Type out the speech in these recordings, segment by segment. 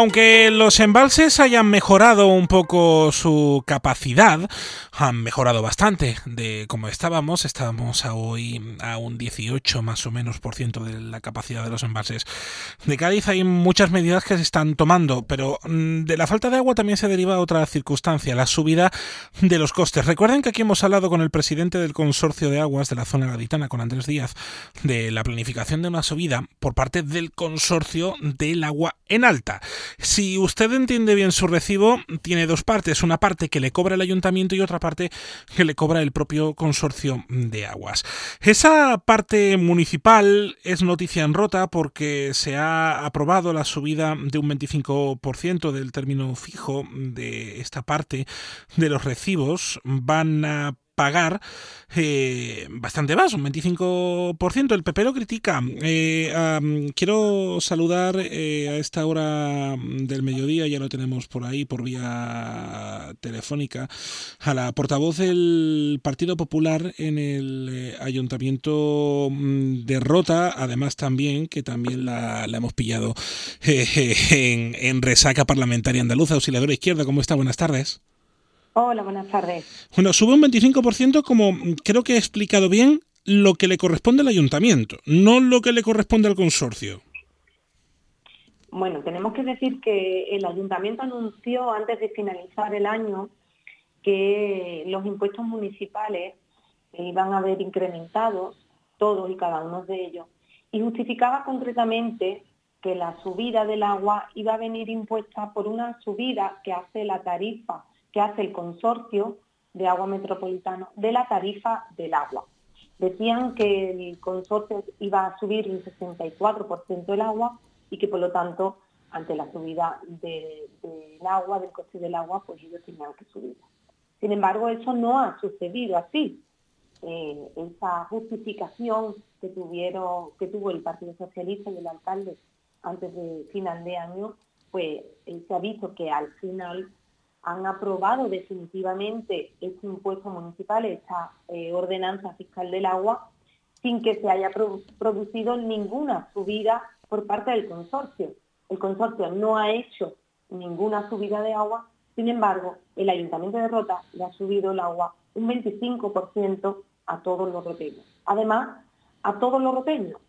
aunque los embalses hayan mejorado un poco su capacidad, han mejorado bastante de como estábamos. Estábamos hoy a un 18 más o menos por ciento de la capacidad de los embalses de Cádiz. Hay muchas medidas que se están tomando, pero mm, de la falta de agua también se deriva otra circunstancia, la subida de los costes. Recuerden que aquí hemos hablado con el presidente del consorcio de aguas de la zona gaditana, con Andrés Díaz, de la planificación de una subida por parte del consorcio del agua en alta. Si usted entiende bien su recibo, tiene dos partes. Una parte que le cobra el ayuntamiento y otra parte que le cobra el propio consorcio de aguas. Esa parte municipal es noticia en rota porque se ha aprobado la subida de un 25% del término fijo de esta parte de los recibos. Van a pagar eh, bastante más, un 25%. El PP lo critica. Eh, quiero saludar eh, a esta hora del mediodía, ya lo tenemos por ahí, por vía telefónica, a la portavoz del Partido Popular en el Ayuntamiento mm, de Rota, además también, que también la, hemos pillado en, en resaca parlamentaria andaluza, auxiliadora izquierda. ¿Cómo está? Buenas tardes. Hola, buenas tardes. Bueno, sube un 25% como creo que he explicado bien lo que le corresponde al ayuntamiento, no lo que le corresponde al consorcio. Bueno, tenemos que decir que el ayuntamiento anunció antes de finalizar el año que los impuestos municipales iban a haber incrementado, todos y cada uno de ellos, y justificaba concretamente que la subida del agua iba a venir impuesta por una subida que hace la tarifa que hace el consorcio de agua metropolitano de la tarifa del agua. Decían que el consorcio iba a subir un 64% el agua y que por lo tanto ante la subida del agua, del coste del agua, pues ellos tenían que subir. Sin embargo, eso no ha sucedido así. Eh, esa justificación que tuvieron, que tuvo el Partido Socialista y el alcalde antes de final de año, pues eh, se ha visto que al final han aprobado definitivamente este impuesto municipal, esta eh, ordenanza fiscal del agua, sin que se haya producido ninguna subida por parte del consorcio. El consorcio no ha hecho ninguna subida de agua, sin embargo, el Ayuntamiento de Rota le ha subido el agua un 25% a todos los roteños. Además, a todos los roteños,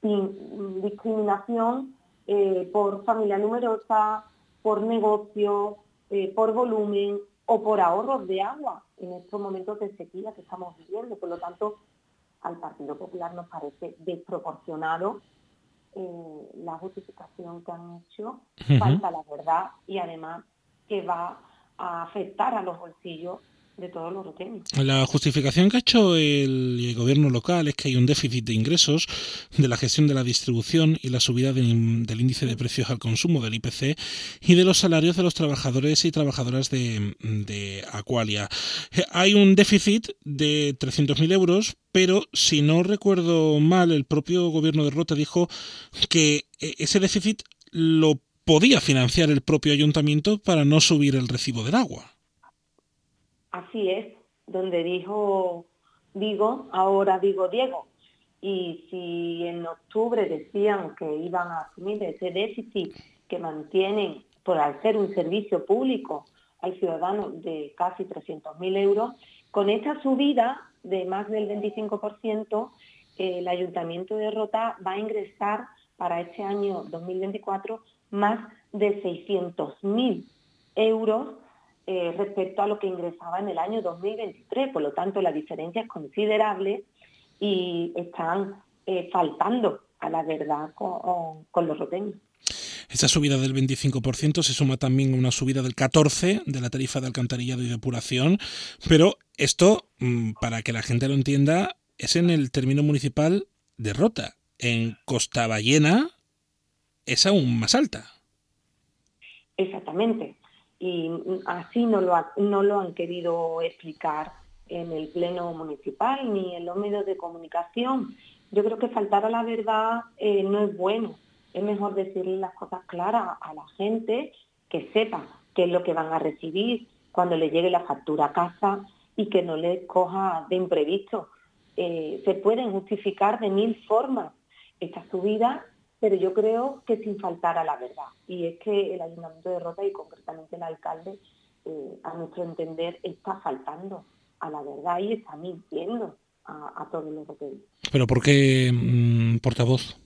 sin discriminación eh, por familia numerosa, por negocio, eh, por volumen o por ahorros de agua en estos momentos de sequía que estamos viviendo. Por lo tanto, al Partido Popular nos parece desproporcionado eh, la justificación que han hecho, falta la verdad y además que va a afectar a los bolsillos de La justificación que ha hecho el, gobierno local es que hay un déficit de ingresos de la gestión de la distribución y la subida del, índice de precios al consumo del IPC y de los salarios de los trabajadores y trabajadoras de, de Aqualia. Eh, hay un déficit de 300.000 euros, pero si no recuerdo mal, el propio gobierno de Rota dijo que eh, ese déficit lo podía financiar el propio ayuntamiento para no subir el recibo del agua. Así es, donde dijo digo, ahora digo Diego. Y si en octubre decían que iban a asumir ese déficit que mantienen por hacer un servicio público al ciudadano de casi 300.000 euros, con esta subida de más del 25%, el Ayuntamiento de Rota va a ingresar para este año 2024 más de 600.000 euros eh, respecto a lo que ingresaba en el año 2023. Por lo tanto, la diferencia es considerable y están eh, faltando a la verdad con, los roteños. Esta subida del 25% se suma también a una subida del 14% de la tarifa de alcantarillado y depuración, pero esto, mm, para que la gente lo entienda, es en el término municipal de Rota. En Costa Ballena es aún más alta. Exactamente y así no lo, no lo han querido explicar en el Pleno Municipal ni en los medios de comunicación. Yo creo que faltar a la verdad eh, no es bueno. Es mejor decirle las cosas claras a la gente, que sepa qué es lo que van a recibir cuando le llegue la factura a casa y que no les coja de imprevisto. Eh, se pueden justificar de mil formas. Esta subida pero yo creo que sin faltar a la verdad. Y es que el Ayuntamiento de Rota y concretamente el alcalde, eh, a nuestro entender, está faltando a la verdad y está mintiendo a, todos los roteros. ¿Pero por qué, mm, portavoz?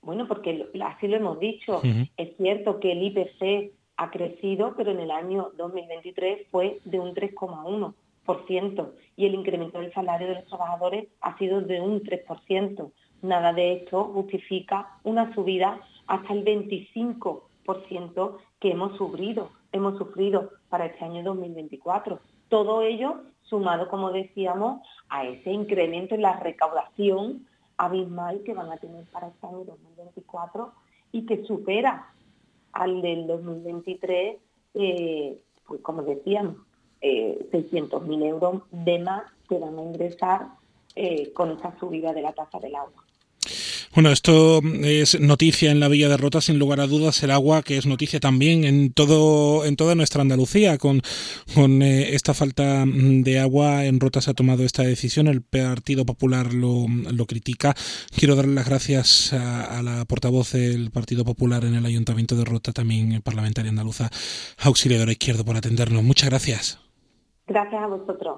Bueno, porque así lo hemos dicho. Es cierto que el IPC ha crecido, pero en el año 2023 fue de un 3,1% y el incremento del salario de los trabajadores ha sido de un 3%. Nada de esto justifica una subida hasta el 25% que hemos sufrido, hemos sufrido para este año 2024. Todo ello sumado, como decíamos, a ese incremento en la recaudación abismal que van a tener para este año 2024 y que supera al del 2023, eh, pues como decíamos, eh, 600.000 euros de más que van a ingresar eh, con esa subida de la tasa del agua. Bueno, esto es noticia en la Villa de Rota, sin lugar a dudas, el agua que es noticia también en todo en toda nuestra Andalucía con, con eh, esta falta de agua en Rota se ha tomado esta decisión, el Partido Popular lo, lo critica. Quiero darle las gracias a, la portavoz del Partido Popular en el Ayuntamiento de Rota, también parlamentaria andaluza, auxiliadora izquierdo por atendernos. Muchas gracias. Gracias a vosotros.